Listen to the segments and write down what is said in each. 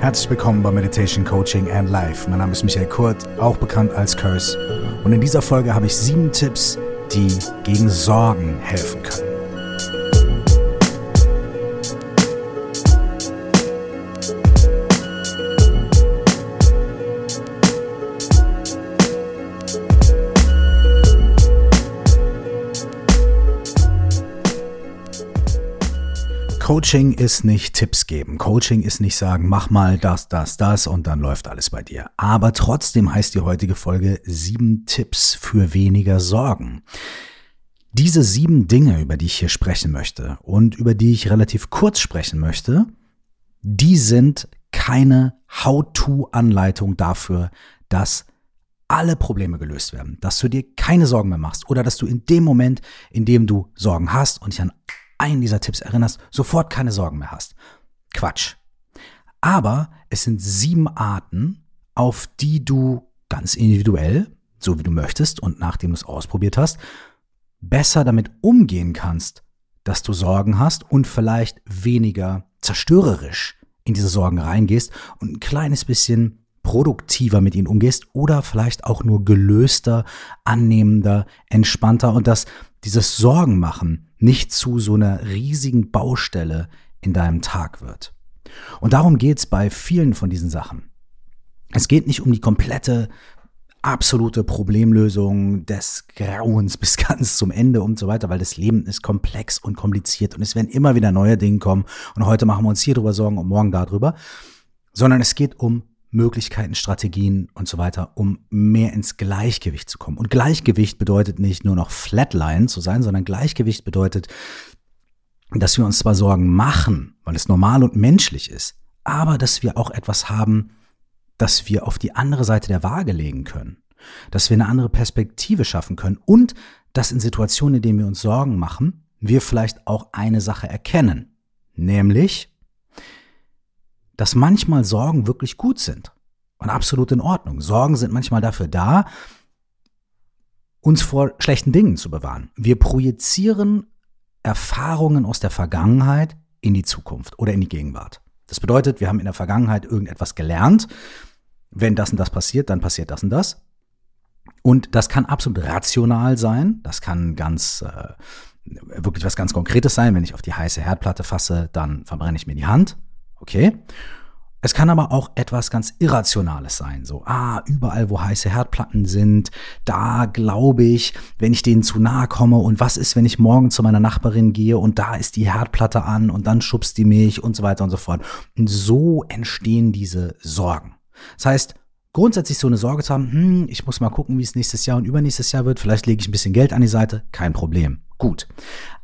Herzlich willkommen bei Meditation Coaching and Life. Mein Name ist Michael Kurt, auch bekannt als Curse. Und in dieser Folge habe ich sieben Tipps, die gegen Sorgen helfen können. Coaching ist nicht Tipps geben. Coaching ist nicht sagen, mach mal das, das, das und dann läuft alles bei dir. Aber trotzdem heißt die heutige Folge sieben Tipps für weniger Sorgen. Diese sieben Dinge, über die ich hier sprechen möchte und über die ich relativ kurz sprechen möchte, die sind keine How-to-Anleitung dafür, dass alle Probleme gelöst werden, dass du dir keine Sorgen mehr machst oder dass du in dem Moment, in dem du Sorgen hast und dich an einen dieser Tipps erinnerst, sofort keine Sorgen mehr hast. Quatsch. Aber es sind sieben Arten, auf die du ganz individuell, so wie du möchtest und nachdem du es ausprobiert hast, besser damit umgehen kannst, dass du Sorgen hast und vielleicht weniger zerstörerisch in diese Sorgen reingehst und ein kleines bisschen produktiver mit ihnen umgehst oder vielleicht auch nur gelöster, annehmender, entspannter und dass dieses Sorgen machen nicht zu so einer riesigen Baustelle in deinem Tag wird. Und darum geht's bei vielen von diesen Sachen. Es geht nicht um die komplette, absolute Problemlösung des Grauens bis ganz zum Ende und so weiter, weil das Leben ist komplex und kompliziert und es werden immer wieder neue Dinge kommen und heute machen wir uns hier drüber Sorgen und morgen darüber, sondern es geht um Möglichkeiten, Strategien und so weiter, um mehr ins Gleichgewicht zu kommen. Und Gleichgewicht bedeutet nicht nur noch Flatline zu sein, sondern Gleichgewicht bedeutet, dass wir uns zwar Sorgen machen, weil es normal und menschlich ist, aber dass wir auch etwas haben, das wir auf die andere Seite der Waage legen können, dass wir eine andere Perspektive schaffen können und dass in Situationen, in denen wir uns Sorgen machen, wir vielleicht auch eine Sache erkennen, nämlich dass manchmal Sorgen wirklich gut sind und absolut in Ordnung. Sorgen sind manchmal dafür da, uns vor schlechten Dingen zu bewahren. Wir projizieren Erfahrungen aus der Vergangenheit in die Zukunft oder in die Gegenwart. Das bedeutet, wir haben in der Vergangenheit irgendetwas gelernt. Wenn das und das passiert, dann passiert das und das. Und das kann absolut rational sein. Das kann ganz äh, wirklich was ganz Konkretes sein. Wenn ich auf die heiße Herdplatte fasse, dann verbrenne ich mir die Hand. Okay? Es kann aber auch etwas ganz Irrationales sein. So, ah, überall, wo heiße Herdplatten sind, da glaube ich, wenn ich denen zu nahe komme und was ist, wenn ich morgen zu meiner Nachbarin gehe und da ist die Herdplatte an und dann schubst die mich und so weiter und so fort. Und so entstehen diese Sorgen. Das heißt, grundsätzlich so eine Sorge zu haben, hm, ich muss mal gucken, wie es nächstes Jahr und übernächstes Jahr wird, vielleicht lege ich ein bisschen Geld an die Seite, kein Problem. Gut.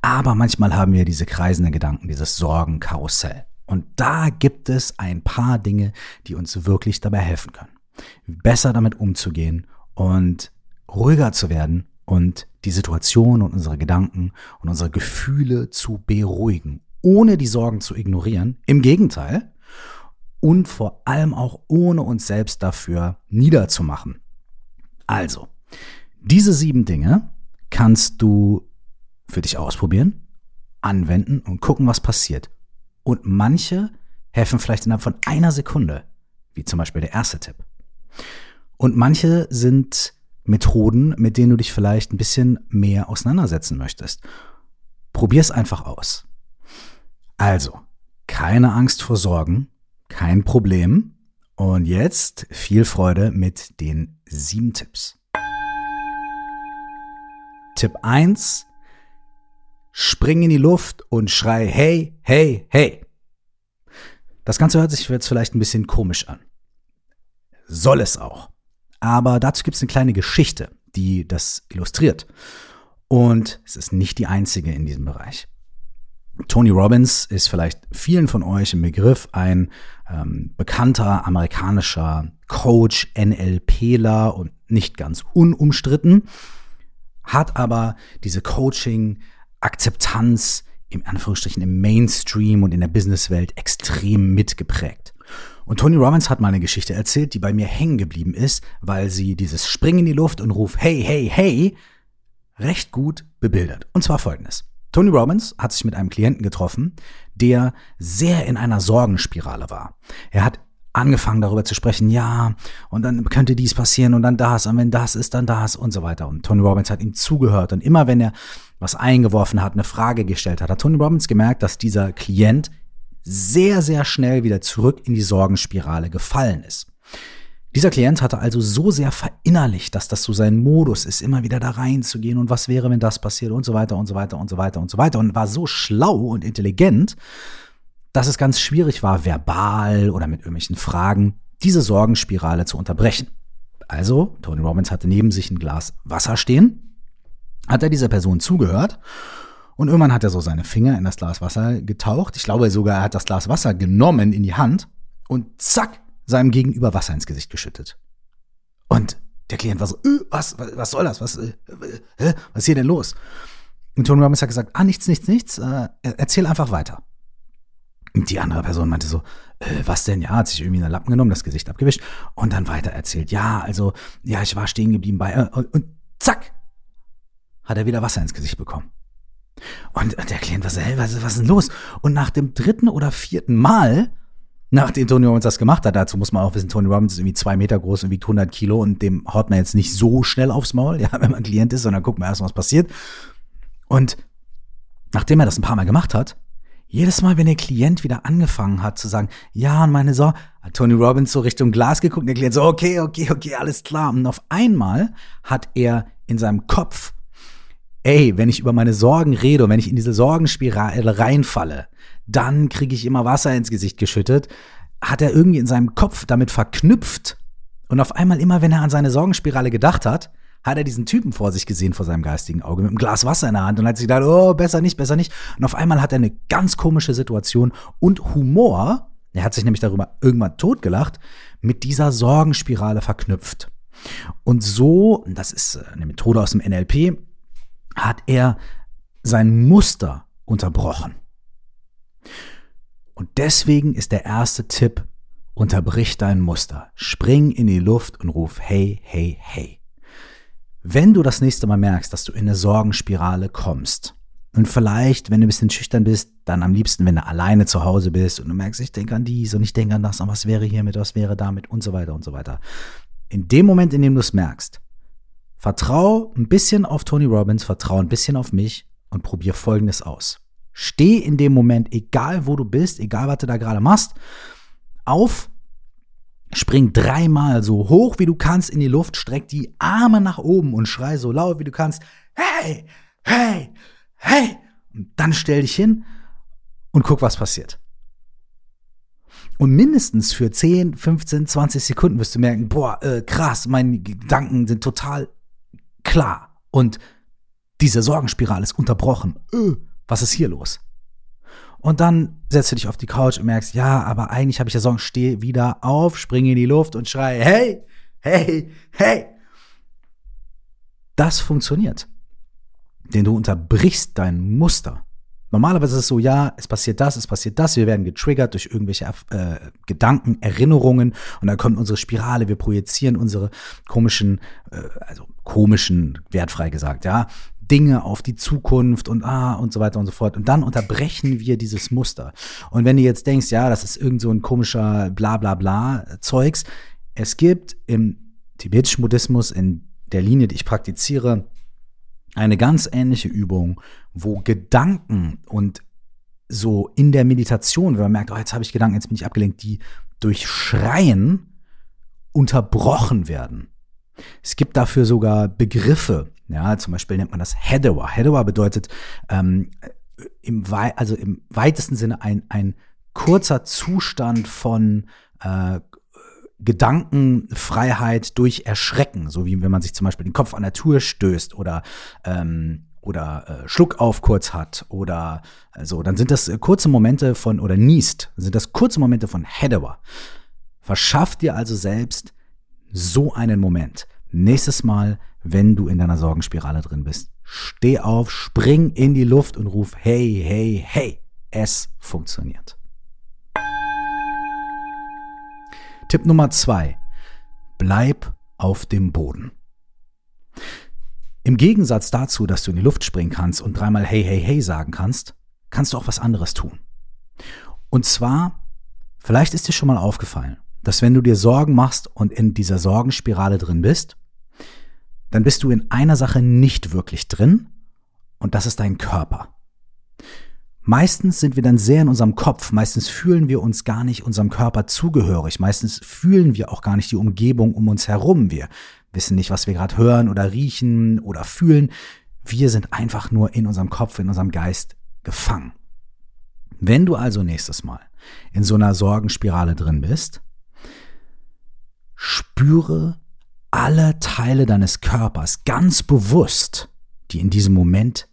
Aber manchmal haben wir diese kreisenden Gedanken, dieses Sorgenkarussell. Und da gibt es ein paar Dinge, die uns wirklich dabei helfen können. Besser damit umzugehen und ruhiger zu werden und die Situation und unsere Gedanken und unsere Gefühle zu beruhigen, ohne die Sorgen zu ignorieren. Im Gegenteil. Und vor allem auch ohne uns selbst dafür niederzumachen. Also, diese sieben Dinge kannst du für dich ausprobieren, anwenden und gucken, was passiert. Und manche helfen vielleicht innerhalb von einer Sekunde, wie zum Beispiel der erste Tipp. Und manche sind Methoden, mit denen du dich vielleicht ein bisschen mehr auseinandersetzen möchtest. Probier's einfach aus. Also, keine Angst vor Sorgen, kein Problem. Und jetzt viel Freude mit den sieben Tipps. Tipp 1, spring in die Luft und schrei, hey, hey, hey. Das Ganze hört sich jetzt vielleicht ein bisschen komisch an. Soll es auch. Aber dazu gibt es eine kleine Geschichte, die das illustriert. Und es ist nicht die einzige in diesem Bereich. Tony Robbins ist vielleicht vielen von euch im Begriff ein ähm, bekannter amerikanischer Coach, NLPler und nicht ganz unumstritten, hat aber diese Coaching, Akzeptanz im Anführungsstrichen im Mainstream und in der Businesswelt extrem mitgeprägt. Und Tony Robbins hat mal eine Geschichte erzählt, die bei mir hängen geblieben ist, weil sie dieses Springen in die Luft und Ruf Hey, hey, hey recht gut bebildert. Und zwar folgendes. Tony Robbins hat sich mit einem Klienten getroffen, der sehr in einer Sorgenspirale war. Er hat angefangen darüber zu sprechen, ja, und dann könnte dies passieren und dann das, und wenn das ist, dann das und so weiter. Und Tony Robbins hat ihm zugehört und immer wenn er was eingeworfen hat, eine Frage gestellt hat, hat Tony Robbins gemerkt, dass dieser Klient sehr, sehr schnell wieder zurück in die Sorgenspirale gefallen ist. Dieser Klient hatte also so sehr verinnerlicht, dass das so sein Modus ist, immer wieder da reinzugehen und was wäre, wenn das passiert und so weiter und so weiter und so weiter und so weiter und war so schlau und intelligent, dass es ganz schwierig war, verbal oder mit irgendwelchen Fragen diese Sorgenspirale zu unterbrechen. Also, Tony Robbins hatte neben sich ein Glas Wasser stehen, hat er dieser Person zugehört und irgendwann hat er so seine Finger in das Glas Wasser getaucht. Ich glaube sogar, er hat das Glas Wasser genommen in die Hand und zack, seinem Gegenüber Wasser ins Gesicht geschüttet. Und der Klient war so, äh, was, was, was soll das? Was, äh, äh, was ist hier denn los? Und Tony Robbins hat gesagt, ah, nichts, nichts, nichts, äh, erzähl einfach weiter. Und die andere Person meinte so, äh, was denn? Ja, hat sich irgendwie einen Lappen genommen, das Gesicht abgewischt und dann weiter erzählt. Ja, also, ja, ich war stehen geblieben bei, äh, und zack, hat er wieder Wasser ins Gesicht bekommen. Und, und der Klient war so, hey, was, was ist denn los? Und nach dem dritten oder vierten Mal, nachdem Tony Robbins das gemacht hat, dazu muss man auch wissen, Tony Robbins ist irgendwie zwei Meter groß und wiegt 100 Kilo und dem haut man jetzt nicht so schnell aufs Maul, ja, wenn man Klient ist, sondern guckt man erst, was passiert. Und nachdem er das ein paar Mal gemacht hat, jedes Mal, wenn der Klient wieder angefangen hat zu sagen, ja, und meine Sorge, hat Tony Robbins so Richtung Glas geguckt und der Klient so, okay, okay, okay, alles klar. Und auf einmal hat er in seinem Kopf, ey, wenn ich über meine Sorgen rede und wenn ich in diese Sorgenspirale reinfalle, dann kriege ich immer Wasser ins Gesicht geschüttet, hat er irgendwie in seinem Kopf damit verknüpft. Und auf einmal immer, wenn er an seine Sorgenspirale gedacht hat, hat er diesen Typen vor sich gesehen, vor seinem geistigen Auge, mit einem Glas Wasser in der Hand und hat sich gedacht, oh, besser nicht, besser nicht. Und auf einmal hat er eine ganz komische Situation und Humor, er hat sich nämlich darüber irgendwann totgelacht, mit dieser Sorgenspirale verknüpft. Und so, das ist eine Methode aus dem NLP, hat er sein Muster unterbrochen. Und deswegen ist der erste Tipp, unterbrich dein Muster. Spring in die Luft und ruf hey, hey, hey. Wenn du das nächste Mal merkst, dass du in eine Sorgenspirale kommst, und vielleicht, wenn du ein bisschen schüchtern bist, dann am liebsten, wenn du alleine zu Hause bist und du merkst, ich denke an dies und ich denke an das und was wäre hiermit, was wäre damit und so weiter und so weiter. In dem Moment, in dem du es merkst, vertrau ein bisschen auf Tony Robbins, vertrau ein bisschen auf mich und probier Folgendes aus. Steh in dem Moment, egal wo du bist, egal was du da gerade machst, auf Spring dreimal so hoch wie du kannst in die Luft, streck die Arme nach oben und schrei so laut wie du kannst. Hey, hey, hey. Und dann stell dich hin und guck, was passiert. Und mindestens für 10, 15, 20 Sekunden wirst du merken, boah, äh, krass, meine Gedanken sind total klar. Und diese Sorgenspirale ist unterbrochen. Äh, was ist hier los? Und dann setzt du dich auf die Couch und merkst, ja, aber eigentlich habe ich ja Sorgen, steh wieder auf, springe in die Luft und schrei, hey, hey, hey. Das funktioniert. Denn du unterbrichst dein Muster. Normalerweise ist es so, ja, es passiert das, es passiert das, wir werden getriggert durch irgendwelche äh, Gedanken, Erinnerungen und dann kommt unsere Spirale, wir projizieren unsere komischen, äh, also komischen, wertfrei gesagt, ja, Dinge auf die Zukunft und ah und so weiter und so fort. Und dann unterbrechen wir dieses Muster. Und wenn du jetzt denkst, ja, das ist irgend so ein komischer bla bla bla Zeugs, es gibt im tibetischen Buddhismus, in der Linie, die ich praktiziere, eine ganz ähnliche Übung, wo Gedanken und so in der Meditation, wenn man merkt, oh, jetzt habe ich Gedanken, jetzt bin ich abgelenkt, die durch Schreien unterbrochen werden. Es gibt dafür sogar Begriffe. Ja, zum Beispiel nennt man das Hedawa. Hedawa bedeutet ähm, im, Wei also im weitesten Sinne ein, ein kurzer Zustand von äh, Gedankenfreiheit durch Erschrecken, so wie wenn man sich zum Beispiel den Kopf an der Tür stößt oder ähm, oder äh, Schluck auf kurz hat oder so, also, dann sind das kurze Momente von oder niest, sind das kurze Momente von Hedawa. Verschaff dir also selbst so einen Moment. Nächstes Mal, wenn du in deiner Sorgenspirale drin bist, steh auf, spring in die Luft und ruf hey, hey, hey. Es funktioniert. Tipp Nummer zwei. Bleib auf dem Boden. Im Gegensatz dazu, dass du in die Luft springen kannst und dreimal hey, hey, hey sagen kannst, kannst du auch was anderes tun. Und zwar, vielleicht ist dir schon mal aufgefallen, dass wenn du dir Sorgen machst und in dieser Sorgenspirale drin bist, dann bist du in einer Sache nicht wirklich drin und das ist dein Körper. Meistens sind wir dann sehr in unserem Kopf, meistens fühlen wir uns gar nicht unserem Körper zugehörig, meistens fühlen wir auch gar nicht die Umgebung um uns herum. Wir wissen nicht, was wir gerade hören oder riechen oder fühlen. Wir sind einfach nur in unserem Kopf, in unserem Geist gefangen. Wenn du also nächstes Mal in so einer Sorgenspirale drin bist, spüre alle Teile deines Körpers ganz bewusst, die in diesem Moment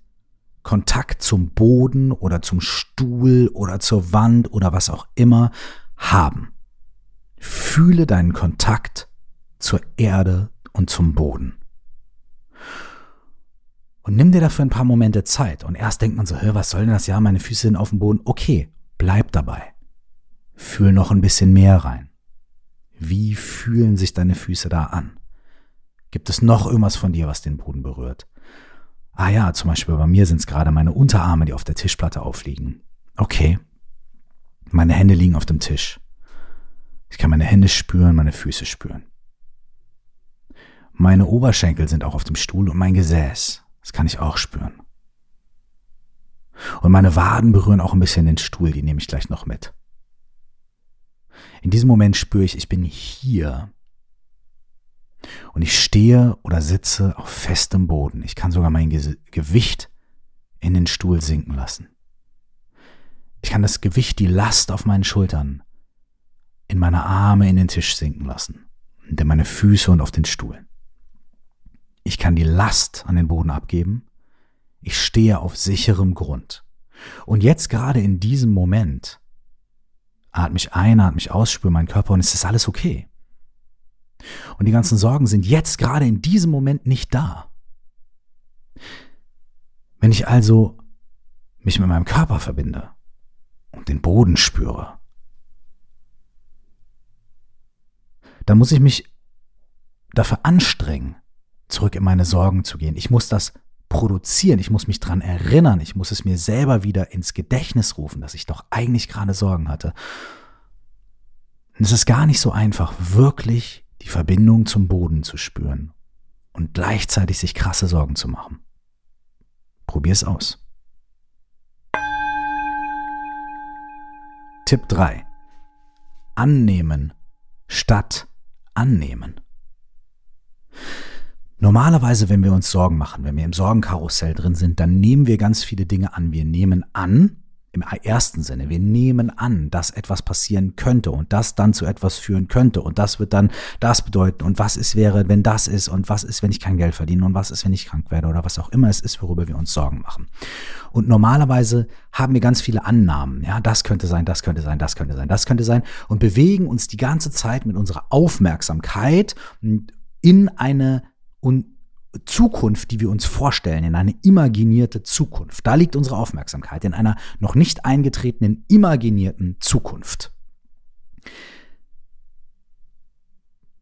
Kontakt zum Boden oder zum Stuhl oder zur Wand oder was auch immer haben. Fühle deinen Kontakt zur Erde und zum Boden. Und nimm dir dafür ein paar Momente Zeit. Und erst denkt man so, was soll denn das? Ja, meine Füße sind auf dem Boden. Okay, bleib dabei. Fühl noch ein bisschen mehr rein. Wie fühlen sich deine Füße da an? Gibt es noch irgendwas von dir, was den Boden berührt? Ah ja, zum Beispiel bei mir sind es gerade meine Unterarme, die auf der Tischplatte aufliegen. Okay. Meine Hände liegen auf dem Tisch. Ich kann meine Hände spüren, meine Füße spüren. Meine Oberschenkel sind auch auf dem Stuhl und mein Gesäß. Das kann ich auch spüren. Und meine Waden berühren auch ein bisschen den Stuhl, die nehme ich gleich noch mit. In diesem Moment spüre ich, ich bin hier und ich stehe oder sitze auf festem Boden. Ich kann sogar mein Ge Gewicht in den Stuhl sinken lassen. Ich kann das Gewicht, die Last auf meinen Schultern, in meine Arme in den Tisch sinken lassen in meine Füße und auf den Stuhl. Ich kann die Last an den Boden abgeben. Ich stehe auf sicherem Grund. Und jetzt gerade in diesem Moment atme ich ein, atme ich aus, spüre meinen Körper und es ist alles okay. Und die ganzen Sorgen sind jetzt gerade in diesem Moment nicht da. Wenn ich also mich mit meinem Körper verbinde und den Boden spüre, dann muss ich mich dafür anstrengen, zurück in meine Sorgen zu gehen. Ich muss das produzieren, ich muss mich dran erinnern, ich muss es mir selber wieder ins Gedächtnis rufen, dass ich doch eigentlich gerade Sorgen hatte. Und es ist gar nicht so einfach, wirklich die Verbindung zum Boden zu spüren und gleichzeitig sich krasse Sorgen zu machen. Probier's aus. Tipp 3. Annehmen statt annehmen. Normalerweise, wenn wir uns Sorgen machen, wenn wir im Sorgenkarussell drin sind, dann nehmen wir ganz viele Dinge an. Wir nehmen an, im ersten Sinne. Wir nehmen an, dass etwas passieren könnte und das dann zu etwas führen könnte und das wird dann das bedeuten und was ist wäre, wenn das ist und was ist, wenn ich kein Geld verdiene und was ist, wenn ich krank werde oder was auch immer es ist, worüber wir uns Sorgen machen. Und normalerweise haben wir ganz viele Annahmen. Ja, das könnte sein, das könnte sein, das könnte sein, das könnte sein und bewegen uns die ganze Zeit mit unserer Aufmerksamkeit in eine und Zukunft, die wir uns vorstellen, in eine imaginierte Zukunft. Da liegt unsere Aufmerksamkeit, in einer noch nicht eingetretenen, imaginierten Zukunft.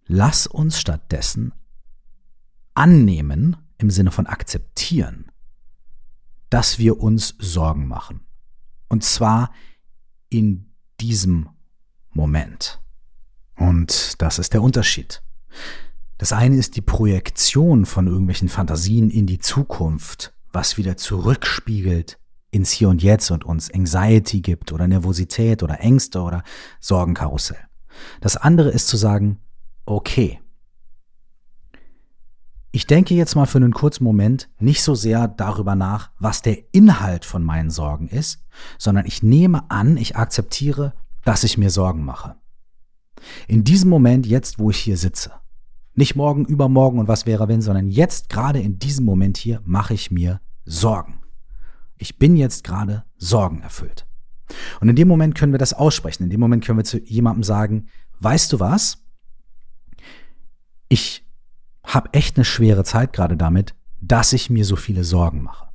Lass uns stattdessen annehmen, im Sinne von akzeptieren, dass wir uns Sorgen machen. Und zwar in diesem Moment. Und das ist der Unterschied. Das eine ist die Projektion von irgendwelchen Fantasien in die Zukunft, was wieder zurückspiegelt ins Hier und Jetzt und uns Anxiety gibt oder Nervosität oder Ängste oder Sorgenkarussell. Das andere ist zu sagen, okay, ich denke jetzt mal für einen kurzen Moment nicht so sehr darüber nach, was der Inhalt von meinen Sorgen ist, sondern ich nehme an, ich akzeptiere, dass ich mir Sorgen mache. In diesem Moment, jetzt wo ich hier sitze, nicht morgen, übermorgen und was wäre wenn, sondern jetzt gerade in diesem Moment hier mache ich mir Sorgen. Ich bin jetzt gerade Sorgen erfüllt. Und in dem Moment können wir das aussprechen. In dem Moment können wir zu jemandem sagen, weißt du was? Ich habe echt eine schwere Zeit gerade damit, dass ich mir so viele Sorgen mache.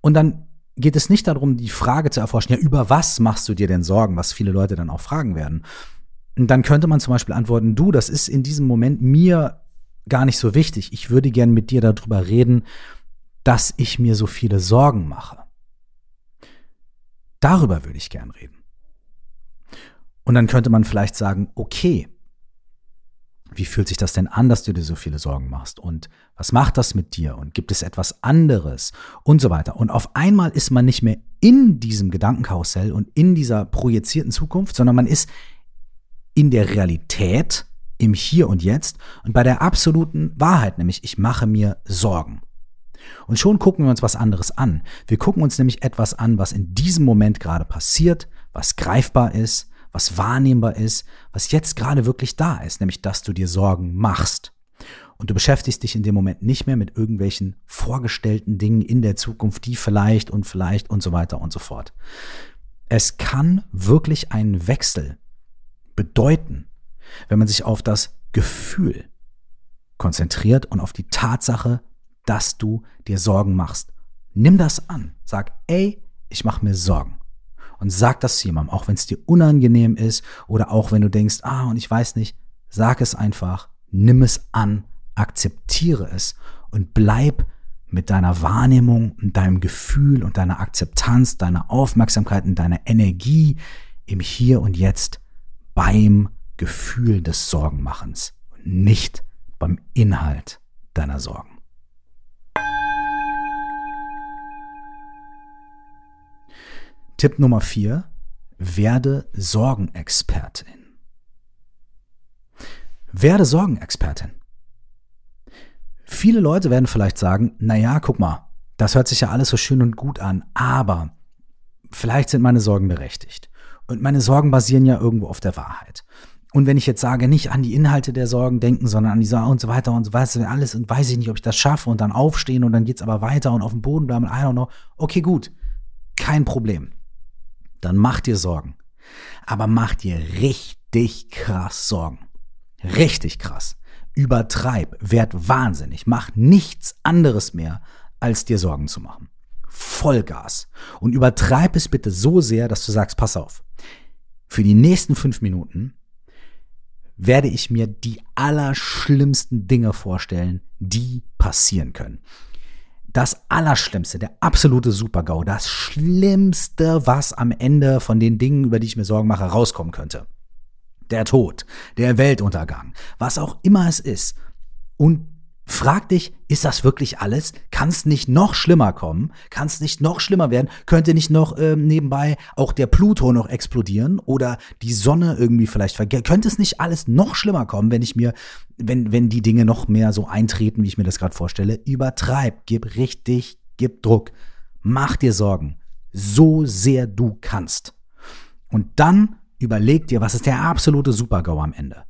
Und dann geht es nicht darum, die Frage zu erforschen, ja, über was machst du dir denn Sorgen, was viele Leute dann auch fragen werden, dann könnte man zum Beispiel antworten, du, das ist in diesem Moment mir gar nicht so wichtig. Ich würde gern mit dir darüber reden, dass ich mir so viele Sorgen mache. Darüber würde ich gern reden. Und dann könnte man vielleicht sagen, okay, wie fühlt sich das denn an, dass du dir so viele Sorgen machst? Und was macht das mit dir? Und gibt es etwas anderes? Und so weiter. Und auf einmal ist man nicht mehr in diesem Gedankenkarussell und in dieser projizierten Zukunft, sondern man ist in der Realität, im Hier und Jetzt und bei der absoluten Wahrheit, nämlich ich mache mir Sorgen. Und schon gucken wir uns was anderes an. Wir gucken uns nämlich etwas an, was in diesem Moment gerade passiert, was greifbar ist, was wahrnehmbar ist, was jetzt gerade wirklich da ist, nämlich dass du dir Sorgen machst. Und du beschäftigst dich in dem Moment nicht mehr mit irgendwelchen vorgestellten Dingen in der Zukunft, die vielleicht und vielleicht und so weiter und so fort. Es kann wirklich einen Wechsel bedeuten, wenn man sich auf das Gefühl konzentriert und auf die Tatsache, dass du dir Sorgen machst. Nimm das an. Sag, ey, ich mache mir Sorgen und sag das zu jemandem, auch wenn es dir unangenehm ist oder auch wenn du denkst, ah, und ich weiß nicht, sag es einfach, nimm es an, akzeptiere es und bleib mit deiner Wahrnehmung und deinem Gefühl und deiner Akzeptanz, deiner Aufmerksamkeit und deiner Energie im Hier und Jetzt beim Gefühl des Sorgenmachens und nicht beim Inhalt deiner Sorgen. Tipp Nummer vier, werde Sorgenexpertin. Werde Sorgenexpertin. Viele Leute werden vielleicht sagen, na ja, guck mal, das hört sich ja alles so schön und gut an, aber vielleicht sind meine Sorgen berechtigt. Und meine Sorgen basieren ja irgendwo auf der Wahrheit. Und wenn ich jetzt sage, nicht an die Inhalte der Sorgen denken, sondern an die Sorgen und so weiter und so weiter, alles und weiß ich nicht, ob ich das schaffe und dann aufstehen und dann geht's aber weiter und auf dem Boden bleiben, I don't know. Okay, gut. Kein Problem dann mach dir Sorgen. Aber mach dir richtig krass Sorgen. Richtig krass. Übertreib, werd wahnsinnig, mach nichts anderes mehr, als dir Sorgen zu machen. Vollgas. Und übertreib es bitte so sehr, dass du sagst, pass auf. Für die nächsten fünf Minuten werde ich mir die allerschlimmsten Dinge vorstellen, die passieren können das Allerschlimmste, der absolute Supergau, das Schlimmste, was am Ende von den Dingen, über die ich mir Sorgen mache, rauskommen könnte. Der Tod, der Weltuntergang, was auch immer es ist. Und Frag dich, ist das wirklich alles? Kann es nicht noch schlimmer kommen? Kann es nicht noch schlimmer werden? Könnte nicht noch ähm, nebenbei auch der Pluto noch explodieren oder die Sonne irgendwie vielleicht vergessen? Könnte es nicht alles noch schlimmer kommen, wenn ich mir, wenn, wenn die Dinge noch mehr so eintreten, wie ich mir das gerade vorstelle? Übertreib, gib richtig, gib Druck, mach dir Sorgen, so sehr du kannst. Und dann überleg dir, was ist der absolute Supergau am Ende.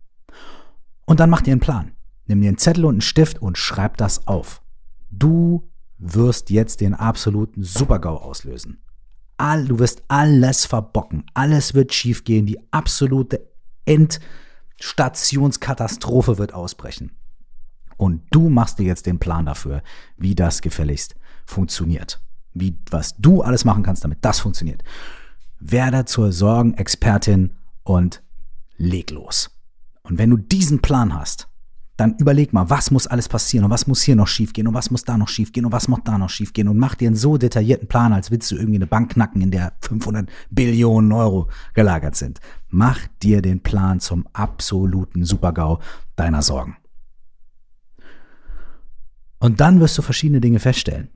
Und dann mach dir einen Plan. Nimm dir einen Zettel und einen Stift und schreib das auf. Du wirst jetzt den absoluten Supergau auslösen. All, du wirst alles verbocken. Alles wird schiefgehen. Die absolute Endstationskatastrophe wird ausbrechen. Und du machst dir jetzt den Plan dafür, wie das gefälligst funktioniert. Wie, was du alles machen kannst, damit das funktioniert. Werde zur Sorgenexpertin und leg los. Und wenn du diesen Plan hast, dann überleg mal, was muss alles passieren und was muss hier noch schiefgehen und was muss da noch schiefgehen und was muss da noch schiefgehen und mach dir einen so detaillierten Plan, als willst du irgendwie eine Bank knacken, in der 500 Billionen Euro gelagert sind. Mach dir den Plan zum absoluten Supergau deiner Sorgen. Und dann wirst du verschiedene Dinge feststellen.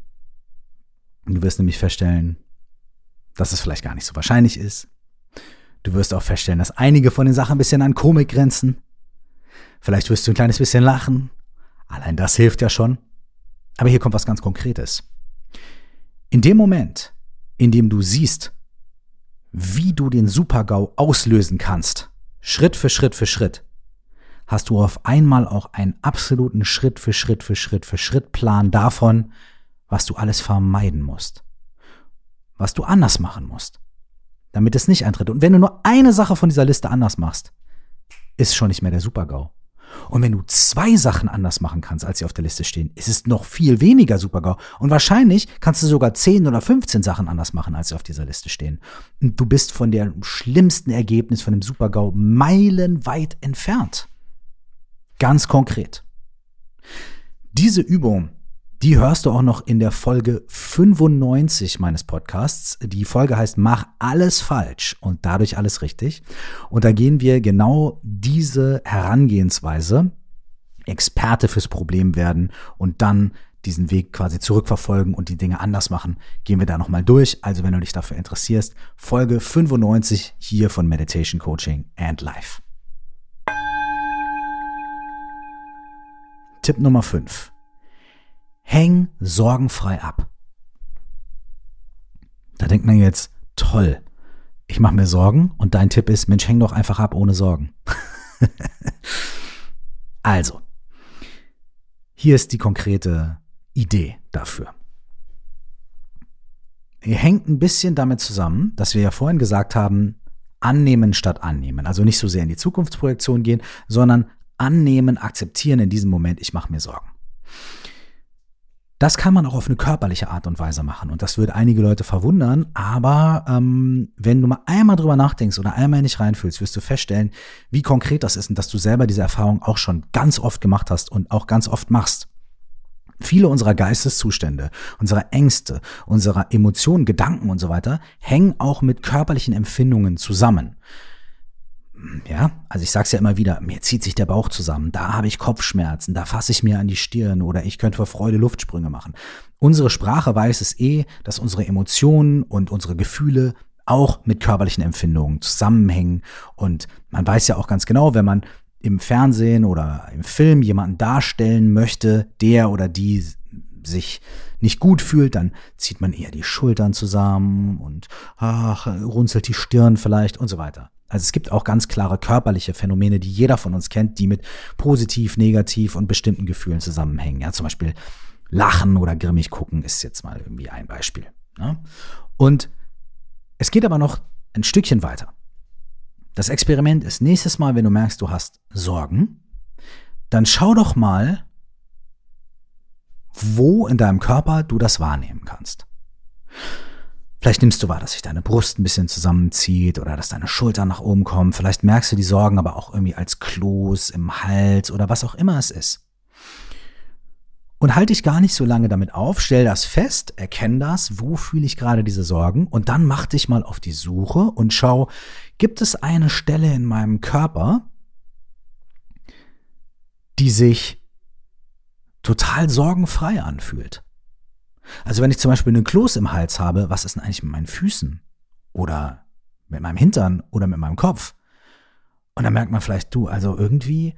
Du wirst nämlich feststellen, dass es vielleicht gar nicht so wahrscheinlich ist. Du wirst auch feststellen, dass einige von den Sachen ein bisschen an Komik grenzen. Vielleicht wirst du ein kleines bisschen lachen. Allein das hilft ja schon. Aber hier kommt was ganz Konkretes. In dem Moment, in dem du siehst, wie du den Supergau auslösen kannst, Schritt für Schritt für Schritt, hast du auf einmal auch einen absoluten Schritt für Schritt für Schritt für Schritt Plan davon, was du alles vermeiden musst, was du anders machen musst, damit es nicht eintritt. Und wenn du nur eine Sache von dieser Liste anders machst, ist schon nicht mehr der Supergau. Und wenn du zwei Sachen anders machen kannst, als sie auf der Liste stehen, ist es noch viel weniger Supergau. Und wahrscheinlich kannst du sogar 10 oder 15 Sachen anders machen, als sie auf dieser Liste stehen. Und du bist von dem schlimmsten Ergebnis von dem Supergau meilenweit entfernt. Ganz konkret. Diese Übung Die hörst du auch noch in der Folge 95 meines Podcasts. Die Folge heißt Mach alles falsch und dadurch alles richtig. Und da gehen wir genau diese Herangehensweise, Experte fürs Problem werden und dann diesen Weg quasi zurückverfolgen und die Dinge anders machen, gehen wir da nochmal durch. Also wenn du dich dafür interessierst, Folge 95 hier von Meditation Coaching and Life. Tipp Nummer 5. Häng sorgenfrei ab. Da denkt man jetzt, toll, ich mache mir Sorgen und dein Tipp ist, Mensch, häng doch einfach ab ohne Sorgen. also, hier ist die konkrete Idee dafür. Ihr hängt ein bisschen damit zusammen, dass wir ja vorhin gesagt haben, annehmen statt annehmen. Also nicht so sehr in die Zukunftsprojektion gehen, sondern annehmen, akzeptieren in diesem Moment, ich mache mir Sorgen. Das kann man auch auf eine körperliche Art und Weise machen. Und das würde einige Leute verwundern. Aber ähm, wenn du mal einmal drüber nachdenkst oder einmal nicht reinfühlst, wirst du feststellen, wie konkret das ist und dass du selber diese Erfahrung auch schon ganz oft gemacht hast und auch ganz oft machst. Viele unserer Geisteszustände, unserer Ängste, unserer Emotionen, Gedanken und so weiter hängen auch mit körperlichen Empfindungen zusammen. Ja, also ich sag's ja immer wieder, mir zieht sich der Bauch zusammen, da habe ich Kopfschmerzen, da fasse ich mir an die Stirn oder ich könnte vor Freude Luftsprünge machen. Unsere Sprache weiß es eh, dass unsere Emotionen und unsere Gefühle auch mit körperlichen Empfindungen zusammenhängen. Und man weiß ja auch ganz genau, wenn man im Fernsehen oder im Film jemanden darstellen möchte, der oder die sich nicht gut fühlt, dann zieht man eher die Schultern zusammen und ach, runzelt die Stirn vielleicht und so weiter. Also es gibt auch ganz klare körperliche Phänomene, die jeder von uns kennt, die mit positiv, negativ und bestimmten Gefühlen zusammenhängen. Ja, zum Beispiel Lachen oder grimmig gucken ist jetzt mal irgendwie ein Beispiel. Ne? Und es geht aber noch ein Stückchen weiter. Das Experiment ist nächstes Mal, wenn du merkst, du hast Sorgen, dann schau doch mal, wo in deinem Körper du das wahrnehmen kannst. Vielleicht nimmst du wahr, dass sich deine Brust ein bisschen zusammenzieht oder dass deine Schultern nach oben kommen. Vielleicht merkst du die Sorgen aber auch irgendwie als Kloß im Hals oder was auch immer es ist. Und halte dich gar nicht so lange damit auf, stell das fest, erkenn das, wo fühle ich gerade diese Sorgen und dann mach dich mal auf die Suche und schau, gibt es eine Stelle in meinem Körper, die sich total sorgenfrei anfühlt. Also wenn ich zum Beispiel einen Kloß im Hals habe, was ist denn eigentlich mit meinen Füßen? Oder mit meinem Hintern oder mit meinem Kopf? Und dann merkt man vielleicht, du, also irgendwie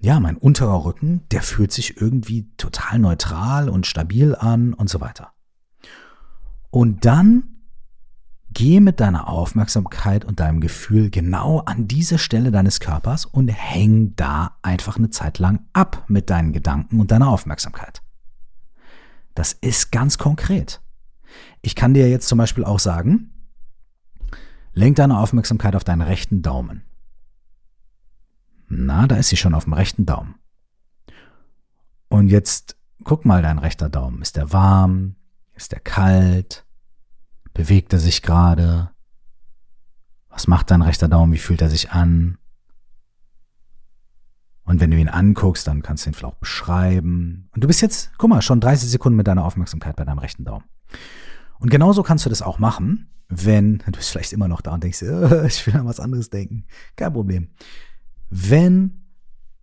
ja, mein unterer Rücken, der fühlt sich irgendwie total neutral und stabil an und so weiter. Und dann geh mit deiner Aufmerksamkeit und deinem Gefühl genau an diese Stelle deines Körpers und häng da einfach eine Zeit lang ab mit deinen Gedanken und deiner Aufmerksamkeit. Das ist ganz konkret. Ich kann dir jetzt zum Beispiel auch sagen, lenk deine Aufmerksamkeit auf deinen rechten Daumen. Na, da ist sie schon auf dem rechten Daumen. Und jetzt guck mal dein rechter Daumen. Ist der warm? Ist der kalt? Bewegt er sich gerade? Was macht dein rechter Daumen? Wie fühlt er sich an? Und wenn du ihn anguckst, dann kannst du ihn vielleicht auch beschreiben. Und du bist jetzt, guck mal, schon 30 Sekunden mit deiner Aufmerksamkeit bei deinem rechten Daumen. Und genauso kannst du das auch machen, wenn, du bist vielleicht immer noch da und denkst, ich will an was anderes denken. Kein Problem. Wenn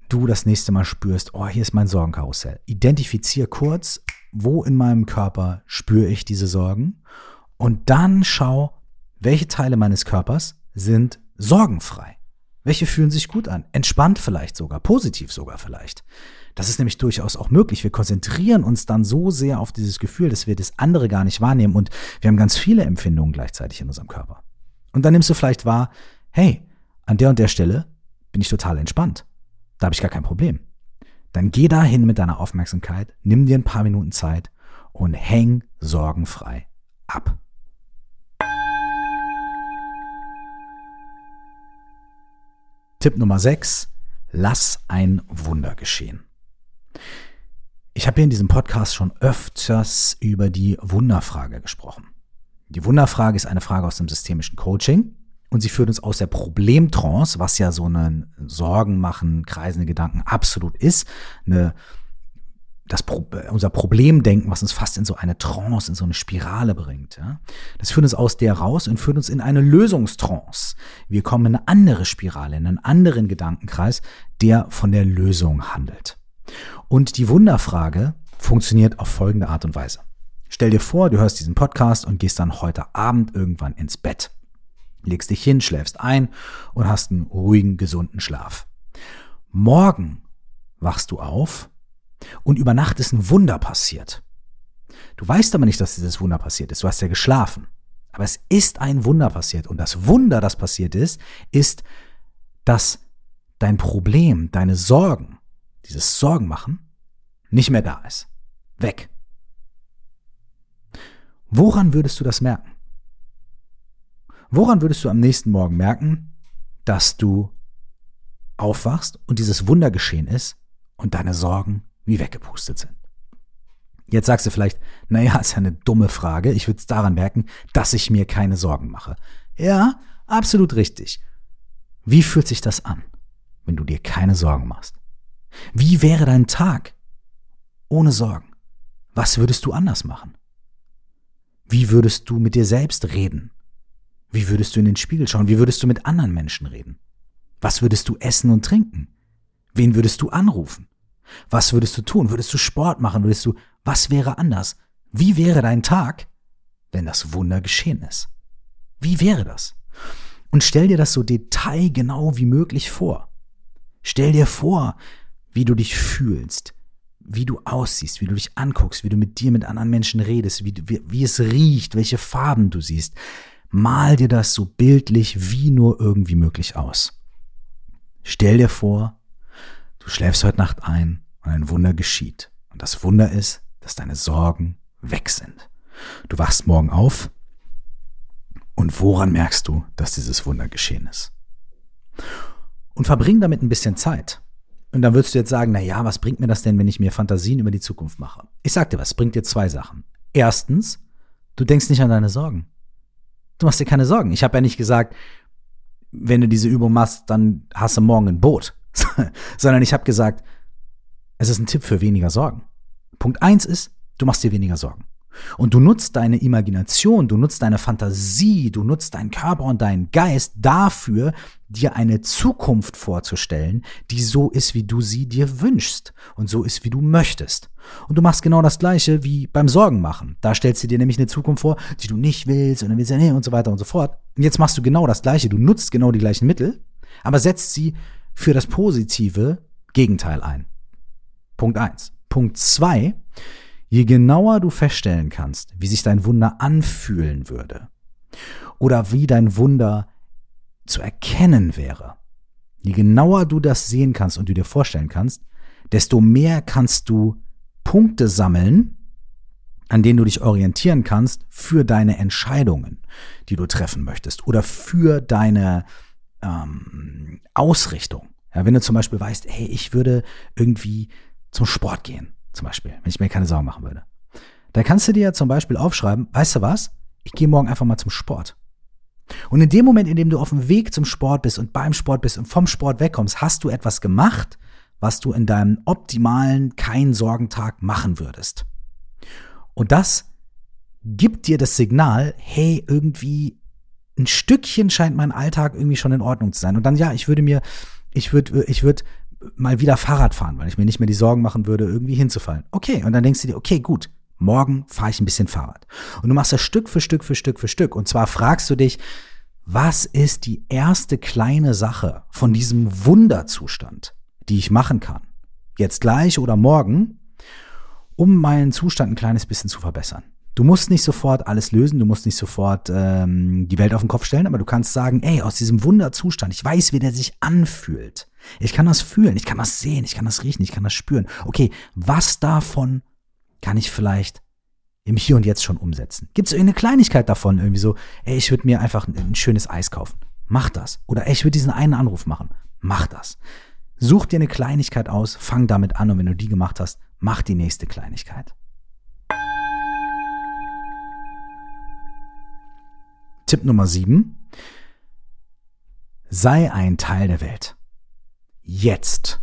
du das nächste Mal spürst, oh, hier ist mein Sorgenkarussell, identifizier kurz, wo in meinem Körper spüre ich diese Sorgen und dann schau, welche Teile meines Körpers sind sorgenfrei. Welche fühlen sich gut an? Entspannt vielleicht sogar, positiv sogar vielleicht. Das ist nämlich durchaus auch möglich. Wir konzentrieren uns dann so sehr auf dieses Gefühl, dass wir das andere gar nicht wahrnehmen und wir haben ganz viele Empfindungen gleichzeitig in unserem Körper. Und dann nimmst du vielleicht wahr, hey, an der und der Stelle bin ich total entspannt. Da habe ich gar kein Problem. Dann geh dahin mit deiner Aufmerksamkeit, nimm dir ein paar Minuten Zeit und häng sorgenfrei ab. Tipp Nummer 6. Lass ein Wunder geschehen. Ich habe hier in diesem Podcast schon öfters über die Wunderfrage gesprochen. Die Wunderfrage ist eine Frage aus dem systemischen Coaching und sie führt uns aus der Problemtrance, was ja so ein Sorgen machen, kreisende Gedanken absolut ist. Eine das Pro unser Problemdenken, was uns fast in so eine Trance, in so eine Spirale bringt. Ja? Das führt uns aus der raus und führt uns in eine Lösungstrance. Wir kommen in eine andere Spirale, in einen anderen Gedankenkreis, der von der Lösung handelt. Und die Wunderfrage funktioniert auf folgende Art und Weise. Stell dir vor, du hörst diesen Podcast und gehst dann heute Abend irgendwann ins Bett. Legst dich hin, schläfst ein und hast einen ruhigen, gesunden Schlaf. Morgen wachst du auf und über Nacht ist ein Wunder passiert. Du weißt aber nicht, dass dieses Wunder passiert ist. Du hast ja geschlafen. Aber es ist ein Wunder passiert. Und das Wunder, das passiert ist, ist, dass dein Problem, deine Sorgen, dieses Sorgen machen, nicht mehr da ist. Weg. Woran würdest du das merken? Woran würdest du am nächsten Morgen merken, dass du aufwachst und dieses Wunder geschehen ist und deine Sorgen wie weggepustet sind. Jetzt sagst du vielleicht, naja, ist ja eine dumme Frage. Ich würde es daran merken, dass ich mir keine Sorgen mache. Ja, absolut richtig. Wie fühlt sich das an, wenn du dir keine Sorgen machst? Wie wäre dein Tag ohne Sorgen? Was würdest du anders machen? Wie würdest du mit dir selbst reden? Wie würdest du in den Spiegel schauen? Wie würdest du mit anderen Menschen reden? Was würdest du essen und trinken? Wen würdest du anrufen? Was würdest du tun? Würdest du Sport machen? Würdest du, was wäre anders? Wie wäre dein Tag, wenn das Wunder geschehen ist? Wie wäre das? Und stell dir das so detailgenau wie möglich vor. Stell dir vor, wie du dich fühlst, wie du aussiehst, wie du dich anguckst, wie du mit dir, mit anderen Menschen redest, wie, wie, wie es riecht, welche Farben du siehst. Mal dir das so bildlich wie nur irgendwie möglich aus. Stell dir vor, Du schläfst heute Nacht ein und ein Wunder geschieht. Und das Wunder ist, dass deine Sorgen weg sind. Du wachst morgen auf und woran merkst du, dass dieses Wunder geschehen ist? Und verbring damit ein bisschen Zeit. Und dann würdest du jetzt sagen, na ja, was bringt mir das denn, wenn ich mir Fantasien über die Zukunft mache? Ich sag dir was, bringt dir zwei Sachen. Erstens, du denkst nicht an deine Sorgen. Du machst dir keine Sorgen. Ich habe ja nicht gesagt, wenn du diese Übung machst, dann hast du morgen ein Boot. sondern ich habe gesagt, es ist ein Tipp für weniger Sorgen. Punkt eins ist, du machst dir weniger Sorgen. Und du nutzt deine Imagination, du nutzt deine Fantasie, du nutzt deinen Körper und deinen Geist dafür, dir eine Zukunft vorzustellen, die so ist, wie du sie dir wünschst und so ist, wie du möchtest. Und du machst genau das Gleiche wie beim Sorgen machen. Da stellst du dir nämlich eine Zukunft vor, die du nicht willst und dann willst du nee und so weiter und so fort. Und jetzt machst du genau das Gleiche. Du nutzt genau die gleichen Mittel, aber setzt sie für das positive Gegenteil ein. Punkt eins. Punkt zwei: Je genauer du feststellen kannst, wie sich dein Wunder anfühlen würde oder wie dein Wunder zu erkennen wäre, je genauer du das sehen kannst und du dir vorstellen kannst, desto mehr kannst du Punkte sammeln, an denen du dich orientieren kannst für deine Entscheidungen, die du treffen möchtest oder für deine ähm, Ausrichtung. Ja, wenn du zum Beispiel weißt, hey, ich würde irgendwie zum Sport gehen, zum Beispiel, wenn ich mir keine Sorgen machen würde. Da kannst du dir zum Beispiel aufschreiben, weißt du was? Ich gehe morgen einfach mal zum Sport. Und in dem Moment, in dem du auf dem Weg zum Sport bist und beim Sport bist und vom Sport wegkommst, hast du etwas gemacht, was du in deinem optimalen Kein-Sorgentag machen würdest. Und das gibt dir das Signal, hey, irgendwie ein Stückchen scheint mein Alltag irgendwie schon in Ordnung zu sein. Und dann, ja, ich würde mir, ich würde, ich würde mal wieder Fahrrad fahren, weil ich mir nicht mehr die Sorgen machen würde, irgendwie hinzufallen. Okay, und dann denkst du dir, okay, gut, morgen fahre ich ein bisschen Fahrrad. Und du machst das Stück für Stück für Stück für Stück. Und zwar fragst du dich, was ist die erste kleine Sache von diesem Wunderzustand, die ich machen kann? Jetzt gleich oder morgen, um meinen Zustand ein kleines bisschen zu verbessern. Du musst nicht sofort alles lösen, du musst nicht sofort ähm, die Welt auf den Kopf stellen, aber du kannst sagen, ey, aus diesem Wunderzustand, ich weiß, wie der sich anfühlt. Ich kann das fühlen, ich kann das sehen, ich kann das riechen, ich kann das spüren. Okay, was davon kann ich vielleicht im Hier und Jetzt schon umsetzen? Gibt es irgendeine Kleinigkeit davon, irgendwie so, ey, ich würde mir einfach ein, ein schönes Eis kaufen. Mach das. Oder ey, ich würde diesen einen Anruf machen. Mach das. Such dir eine Kleinigkeit aus, fang damit an und wenn du die gemacht hast, mach die nächste Kleinigkeit. Tipp Nummer 7. Sei ein Teil der Welt. Jetzt.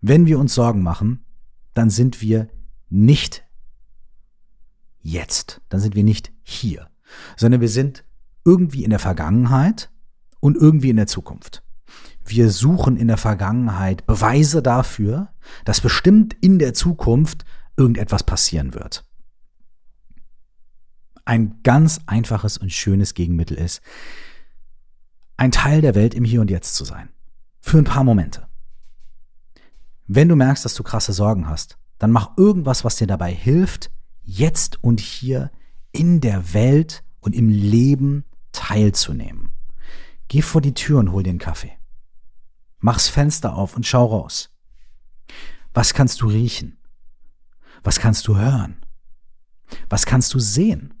Wenn wir uns Sorgen machen, dann sind wir nicht jetzt, dann sind wir nicht hier, sondern wir sind irgendwie in der Vergangenheit und irgendwie in der Zukunft. Wir suchen in der Vergangenheit Beweise dafür, dass bestimmt in der Zukunft irgendetwas passieren wird. Ein ganz einfaches und schönes Gegenmittel ist, ein Teil der Welt im Hier und Jetzt zu sein. Für ein paar Momente. Wenn du merkst, dass du krasse Sorgen hast, dann mach irgendwas, was dir dabei hilft, jetzt und hier in der Welt und im Leben teilzunehmen. Geh vor die Tür und hol einen Kaffee. Mach's Fenster auf und schau raus. Was kannst du riechen? Was kannst du hören? Was kannst du sehen?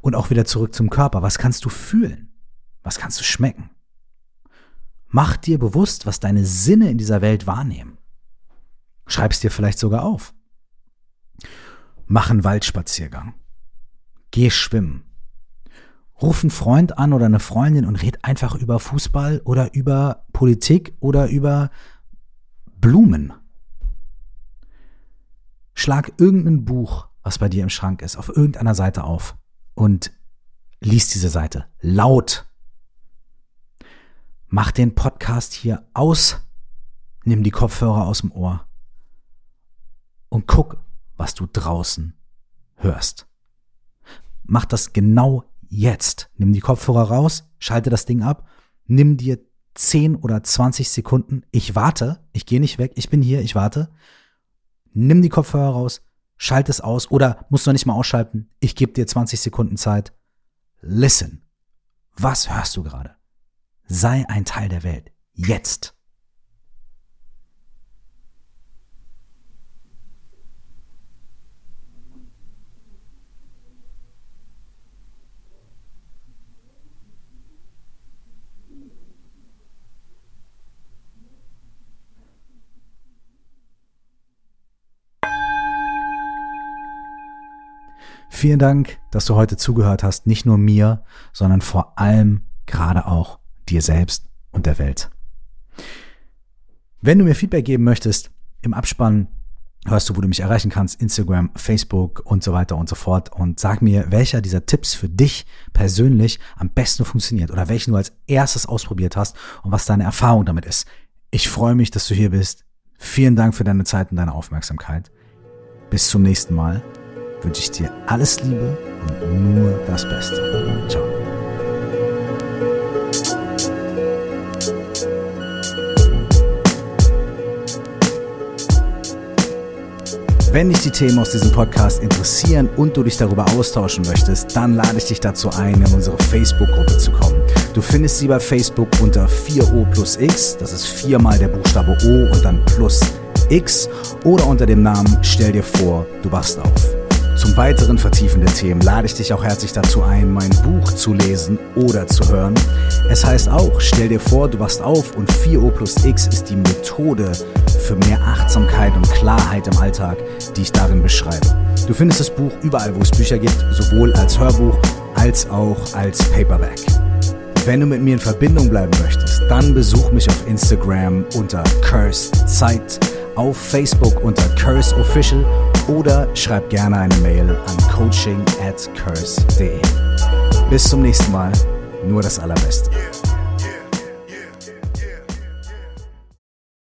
Und auch wieder zurück zum Körper. Was kannst du fühlen? Was kannst du schmecken? Mach dir bewusst, was deine Sinne in dieser Welt wahrnehmen. Schreib's dir vielleicht sogar auf. Mach einen Waldspaziergang. Geh schwimmen. Ruf einen Freund an oder eine Freundin und red einfach über Fußball oder über Politik oder über Blumen. Schlag irgendein Buch, was bei dir im Schrank ist, auf irgendeiner Seite auf und lies diese Seite laut. Mach den Podcast hier aus, nimm die Kopfhörer aus dem Ohr und guck, was du draußen hörst. Mach das genau jetzt. Nimm die Kopfhörer raus, schalte das Ding ab, nimm dir 10 oder 20 Sekunden. Ich warte, ich gehe nicht weg, ich bin hier, ich warte. Nimm die Kopfhörer raus, schalte es aus oder musst du nicht mal ausschalten. Ich gebe dir 20 Sekunden Zeit. Listen. Was hörst du gerade? Sei ein Teil der Welt. Jetzt. Vielen Dank, dass du heute zugehört hast, nicht nur mir, sondern vor allem gerade auch dir selbst und der Welt. Wenn du mir Feedback geben möchtest, im Abspann hörst du, wo du mich erreichen kannst, Instagram, Facebook und so weiter und so fort. Und sag mir, welcher dieser Tipps für dich persönlich am besten funktioniert oder welchen du als erstes ausprobiert hast und was deine Erfahrung damit ist. Ich freue mich, dass du hier bist. Vielen Dank für deine Zeit und deine Aufmerksamkeit. Bis zum nächsten Mal wünsche ich dir alles Liebe und nur das Beste. Ciao. Wenn dich die Themen aus diesem Podcast interessieren und du dich darüber austauschen möchtest, dann lade ich dich dazu ein, in unsere Facebook-Gruppe zu kommen. Du findest sie bei Facebook unter 4O plus X, das ist viermal der Buchstabe O und dann plus X, oder unter dem Namen Stell dir vor, du wachst auf. Zum weiteren Vertiefen der Themen lade ich dich auch herzlich dazu ein, mein Buch zu lesen oder zu hören. Es heißt auch, stell dir vor, du wachst auf und 4O plus X ist die Methode für mehr Achtsamkeit und Klarheit im Alltag, die ich darin beschreibe. Du findest das Buch überall, wo es Bücher gibt, sowohl als Hörbuch als auch als Paperback. Wenn du mit mir in Verbindung bleiben möchtest, dann besuch mich auf Instagram unter Cursed Zeit, auf Facebook unter Curse Official oder schreib gerne eine Mail an coaching at curse.de. Bis zum nächsten Mal, nur das Allerbeste.